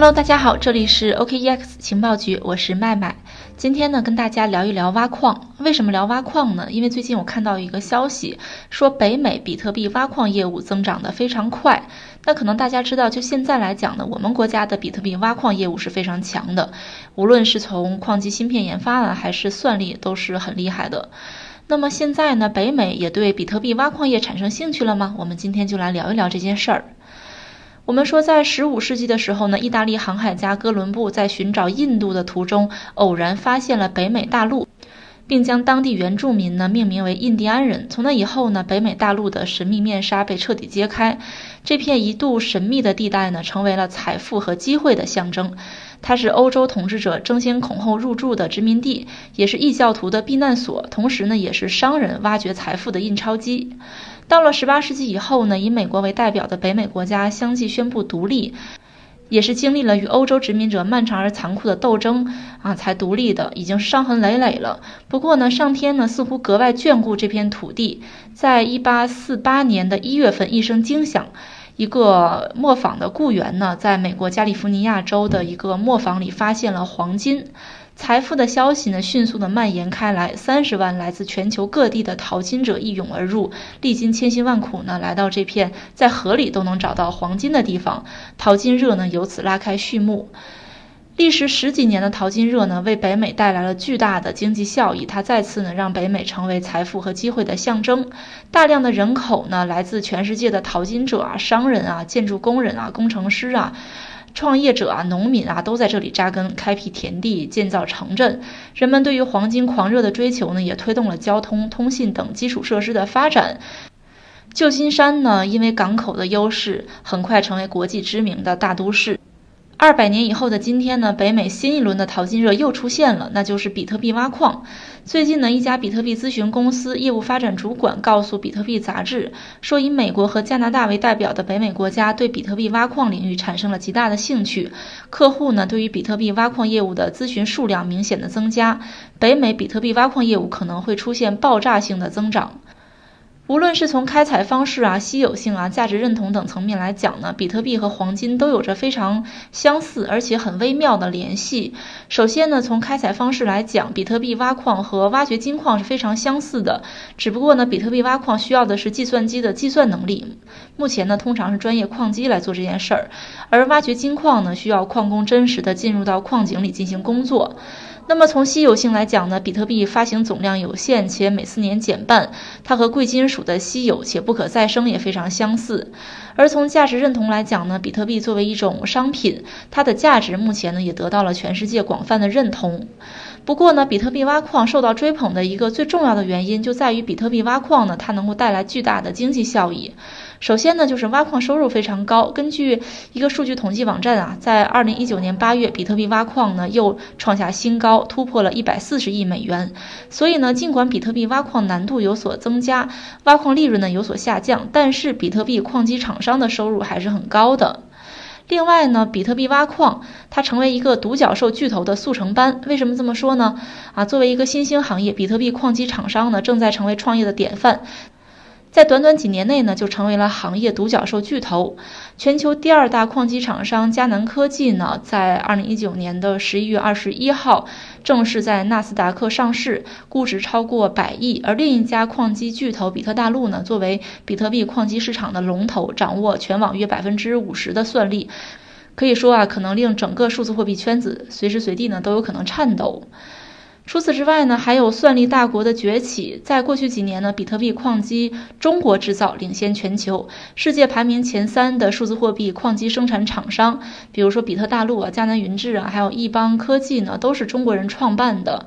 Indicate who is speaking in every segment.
Speaker 1: Hello，大家好，这里是 OKEX 情报局，我是麦麦。今天呢，跟大家聊一聊挖矿。为什么聊挖矿呢？因为最近我看到一个消息，说北美比特币挖矿业务增长的非常快。那可能大家知道，就现在来讲呢，我们国家的比特币挖矿业务是非常强的，无论是从矿机芯片研发啊，还是算力，都是很厉害的。那么现在呢，北美也对比特币挖矿业产生兴趣了吗？我们今天就来聊一聊这件事儿。我们说，在十五世纪的时候呢，意大利航海家哥伦布在寻找印度的途中，偶然发现了北美大陆，并将当地原住民呢命名为印第安人。从那以后呢，北美大陆的神秘面纱被彻底揭开，这片一度神秘的地带呢，成为了财富和机会的象征。它是欧洲统治者争先恐后入驻的殖民地，也是异教徒的避难所，同时呢，也是商人挖掘财富的印钞机。到了十八世纪以后呢，以美国为代表的北美国家相继宣布独立，也是经历了与欧洲殖民者漫长而残酷的斗争啊，才独立的，已经伤痕累累了。不过呢，上天呢似乎格外眷顾这片土地，在一八四八年的一月份，一声惊响，一个磨坊的雇员呢，在美国加利福尼亚州的一个磨坊里发现了黄金。财富的消息呢，迅速的蔓延开来。三十万来自全球各地的淘金者一涌而入，历经千辛万苦呢，来到这片在河里都能找到黄金的地方。淘金热呢，由此拉开序幕。历时十几年的淘金热呢，为北美带来了巨大的经济效益。它再次呢，让北美成为财富和机会的象征。大量的人口呢，来自全世界的淘金者啊、商人啊、建筑工人啊、工程师啊。创业者啊，农民啊，都在这里扎根，开辟田地，建造城镇。人们对于黄金狂热的追求呢，也推动了交通、通信等基础设施的发展。旧金山呢，因为港口的优势，很快成为国际知名的大都市。二百年以后的今天呢，北美新一轮的淘金热又出现了，那就是比特币挖矿。最近呢，一家比特币咨询公司业务发展主管告诉《比特币杂志》说，以美国和加拿大为代表的北美国家对比特币挖矿领域产生了极大的兴趣，客户呢对于比特币挖矿业务的咨询数量明显的增加，北美比特币挖矿业务可能会出现爆炸性的增长。无论是从开采方式啊、稀有性啊、价值认同等层面来讲呢，比特币和黄金都有着非常相似而且很微妙的联系。首先呢，从开采方式来讲，比特币挖矿和挖掘金矿是非常相似的，只不过呢，比特币挖矿需要的是计算机的计算能力，目前呢，通常是专业矿机来做这件事儿，而挖掘金矿呢，需要矿工真实的进入到矿井里进行工作。那么从稀有性来讲呢，比特币发行总量有限，且每四年减半，它和贵金属的稀有且不可再生也非常相似。而从价值认同来讲呢，比特币作为一种商品，它的价值目前呢也得到了全世界广泛的认同。不过呢，比特币挖矿受到追捧的一个最重要的原因就在于比特币挖矿呢，它能够带来巨大的经济效益。首先呢，就是挖矿收入非常高。根据一个数据统计网站啊，在二零一九年八月，比特币挖矿呢又创下新高，突破了一百四十亿美元。所以呢，尽管比特币挖矿难度有所增加，挖矿利润呢有所下降，但是比特币矿机厂商的收入还是很高的。另外呢，比特币挖矿它成为一个独角兽巨头的速成班。为什么这么说呢？啊，作为一个新兴行业，比特币矿机厂商呢正在成为创业的典范。在短短几年内呢，就成为了行业独角兽巨头。全球第二大矿机厂商佳能科技呢，在二零一九年的十一月二十一号正式在纳斯达克上市，估值超过百亿。而另一家矿机巨头比特大陆呢，作为比特币矿机市场的龙头，掌握全网约百分之五十的算力，可以说啊，可能令整个数字货币圈子随时随地呢都有可能颤抖。除此之外呢，还有算力大国的崛起。在过去几年呢，比特币矿机中国制造领先全球，世界排名前三的数字货币矿机生产厂商，比如说比特大陆啊、迦南云智啊，还有易邦科技呢，都是中国人创办的，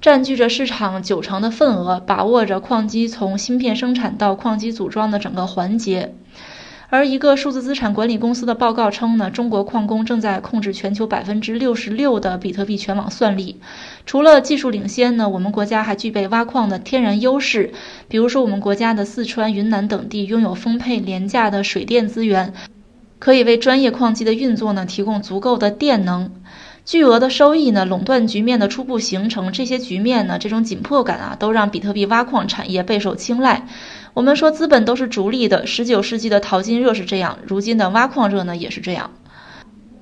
Speaker 1: 占据着市场九成的份额，把握着矿机从芯片生产到矿机组装的整个环节。而一个数字资产管理公司的报告称呢，中国矿工正在控制全球百分之六十六的比特币全网算力。除了技术领先呢，我们国家还具备挖矿的天然优势。比如说，我们国家的四川、云南等地拥有丰沛廉价的水电资源，可以为专业矿机的运作呢提供足够的电能。巨额的收益呢，垄断局面的初步形成，这些局面呢，这种紧迫感啊，都让比特币挖矿产业备受青睐。我们说资本都是逐利的，十九世纪的淘金热是这样，如今的挖矿热呢也是这样。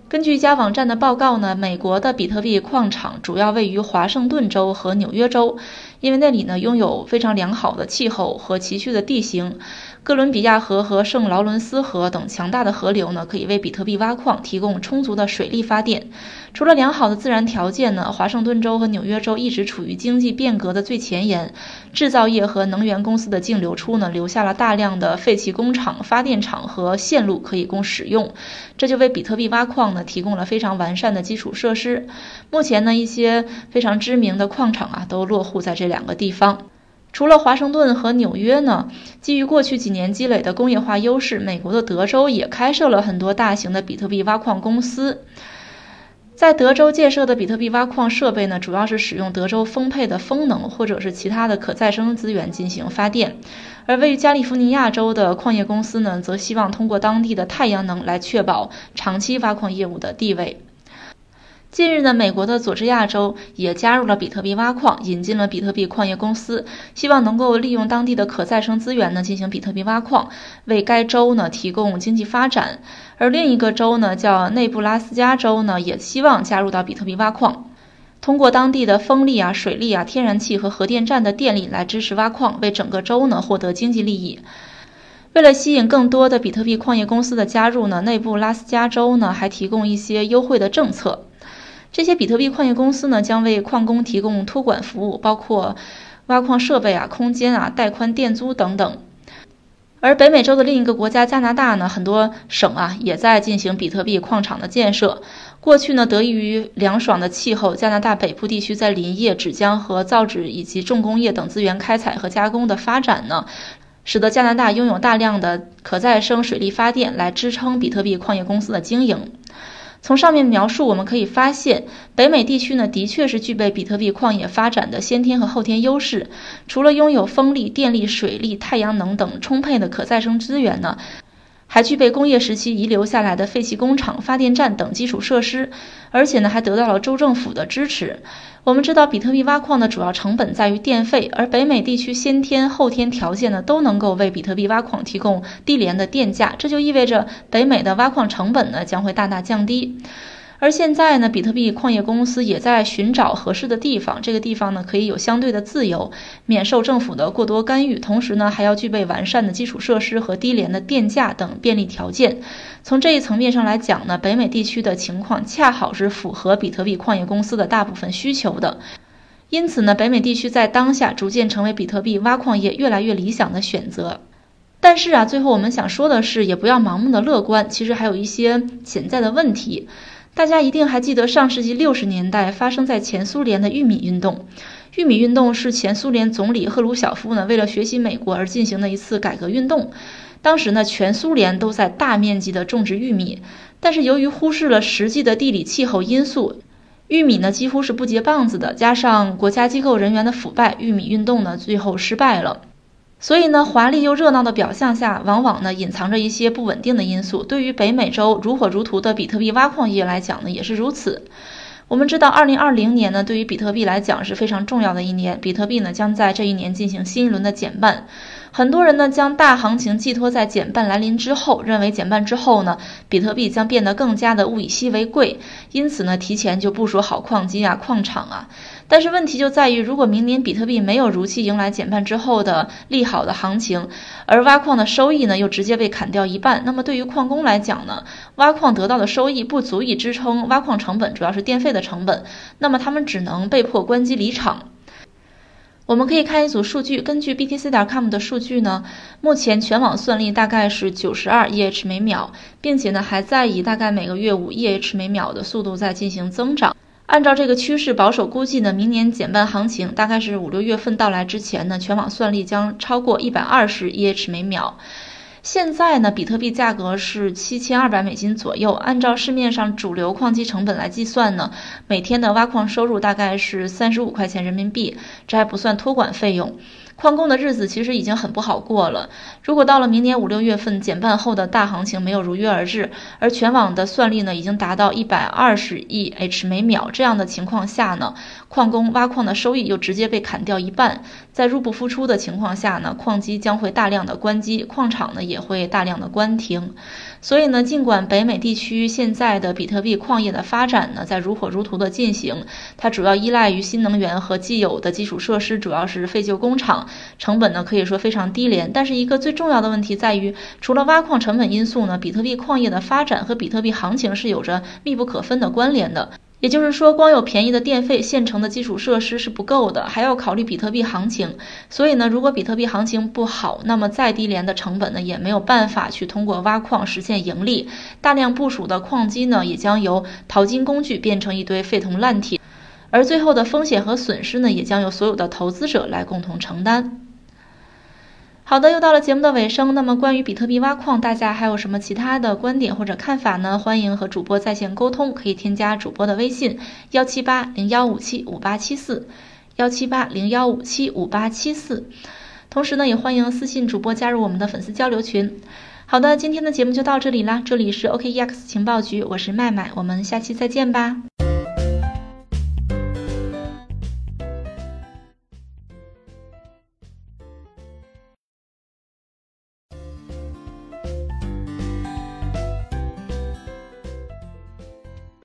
Speaker 1: 根据一家网站的报告呢，美国的比特币矿场主要位于华盛顿州和纽约州，因为那里呢拥有非常良好的气候和崎岖的地形。哥伦比亚河和圣劳伦斯河等强大的河流呢，可以为比特币挖矿提供充足的水力发电。除了良好的自然条件呢，华盛顿州和纽约州一直处于经济变革的最前沿，制造业和能源公司的净流出呢，留下了大量的废弃工厂、发电厂和线路可以供使用，这就为比特币挖矿呢提供了非常完善的基础设施。目前呢，一些非常知名的矿场啊，都落户在这两个地方。除了华盛顿和纽约呢，基于过去几年积累的工业化优势，美国的德州也开设了很多大型的比特币挖矿公司。在德州建设的比特币挖矿设备呢，主要是使用德州丰沛的风能或者是其他的可再生资源进行发电。而位于加利福尼亚州的矿业公司呢，则希望通过当地的太阳能来确保长期挖矿业务的地位。近日呢，美国的佐治亚州也加入了比特币挖矿，引进了比特币矿业公司，希望能够利用当地的可再生资源呢进行比特币挖矿，为该州呢提供经济发展。而另一个州呢，叫内布拉斯加州呢，也希望加入到比特币挖矿，通过当地的风力啊、水力啊、天然气和核电站的电力来支持挖矿，为整个州呢获得经济利益。为了吸引更多的比特币矿业公司的加入呢，内布拉斯加州呢还提供一些优惠的政策。这些比特币矿业公司呢，将为矿工提供托管服务，包括挖矿设备啊、空间啊、带宽电租等等。而北美洲的另一个国家加拿大呢，很多省啊也在进行比特币矿场的建设。过去呢，得益于凉爽的气候，加拿大北部地区在林业、纸浆和造纸以及重工业等资源开采和加工的发展呢，使得加拿大拥有大量的可再生水力发电来支撑比特币矿业公司的经营。从上面描述，我们可以发现，北美地区呢，的确是具备比特币矿业发展的先天和后天优势。除了拥有风力、电力、水力、太阳能等充沛的可再生资源呢。还具备工业时期遗留下来的废弃工厂、发电站等基础设施，而且呢还得到了州政府的支持。我们知道，比特币挖矿的主要成本在于电费，而北美地区先天后天条件呢都能够为比特币挖矿提供低廉的电价，这就意味着北美的挖矿成本呢将会大大降低。而现在呢，比特币矿业公司也在寻找合适的地方，这个地方呢可以有相对的自由，免受政府的过多干预，同时呢还要具备完善的基础设施和低廉的电价等便利条件。从这一层面上来讲呢，北美地区的情况恰好是符合比特币矿业公司的大部分需求的。因此呢，北美地区在当下逐渐成为比特币挖矿业越来越理想的选择。但是啊，最后我们想说的是，也不要盲目的乐观，其实还有一些潜在的问题。大家一定还记得上世纪六十年代发生在前苏联的玉米运动。玉米运动是前苏联总理赫鲁晓夫呢为了学习美国而进行的一次改革运动。当时呢，全苏联都在大面积的种植玉米，但是由于忽视了实际的地理气候因素，玉米呢几乎是不结棒子的。加上国家机构人员的腐败，玉米运动呢最后失败了。所以呢，华丽又热闹的表象下，往往呢隐藏着一些不稳定的因素。对于北美洲如火如荼的比特币挖矿业来讲呢，也是如此。我们知道，二零二零年呢，对于比特币来讲是非常重要的一年。比特币呢，将在这一年进行新一轮的减半。很多人呢，将大行情寄托在减半来临之后，认为减半之后呢，比特币将变得更加的物以稀为贵，因此呢，提前就部署好矿机啊、矿场啊。但是问题就在于，如果明年比特币没有如期迎来减半之后的利好的行情，而挖矿的收益呢又直接被砍掉一半，那么对于矿工来讲呢，挖矿得到的收益不足以支撑挖矿成本，主要是电费的成本，那么他们只能被迫关机离场。我们可以看一组数据，根据 BTC 点 com 的数据呢，目前全网算力大概是九十二 EH 每秒，并且呢还在以大概每个月五 EH 每秒的速度在进行增长。按照这个趋势，保守估计呢，明年减半行情大概是五六月份到来之前呢，全网算力将超过一百二十 EH 每秒。现在呢，比特币价格是七千二百美金左右，按照市面上主流矿机成本来计算呢，每天的挖矿收入大概是三十五块钱人民币，这还不算托管费用。矿工的日子其实已经很不好过了。如果到了明年五六月份减半后的大行情没有如约而至，而全网的算力呢已经达到一百二十亿 H 每秒这样的情况下呢，矿工挖矿的收益又直接被砍掉一半，在入不敷出的情况下呢，矿机将会大量的关机，矿场呢也会大量的关停。所以呢，尽管北美地区现在的比特币矿业的发展呢在如火如荼的进行，它主要依赖于新能源和既有的基础设施，主要是废旧工厂，成本呢可以说非常低廉。但是一个最重要的问题在于，除了挖矿成本因素呢，比特币矿业的发展和比特币行情是有着密不可分的关联的。也就是说，光有便宜的电费、现成的基础设施是不够的，还要考虑比特币行情。所以呢，如果比特币行情不好，那么再低廉的成本呢，也没有办法去通过挖矿实现盈利。大量部署的矿机呢，也将由淘金工具变成一堆废铜烂铁，而最后的风险和损失呢，也将由所有的投资者来共同承担。好的，又到了节目的尾声。那么关于比特币挖矿，大家还有什么其他的观点或者看法呢？欢迎和主播在线沟通，可以添加主播的微信：幺七八零幺五七五八七四，幺七八零幺五七五八七四。同时呢，也欢迎私信主播加入我们的粉丝交流群。好的，今天的节目就到这里啦，这里是 OKEX 情报局，我是麦麦，我们下期再见吧。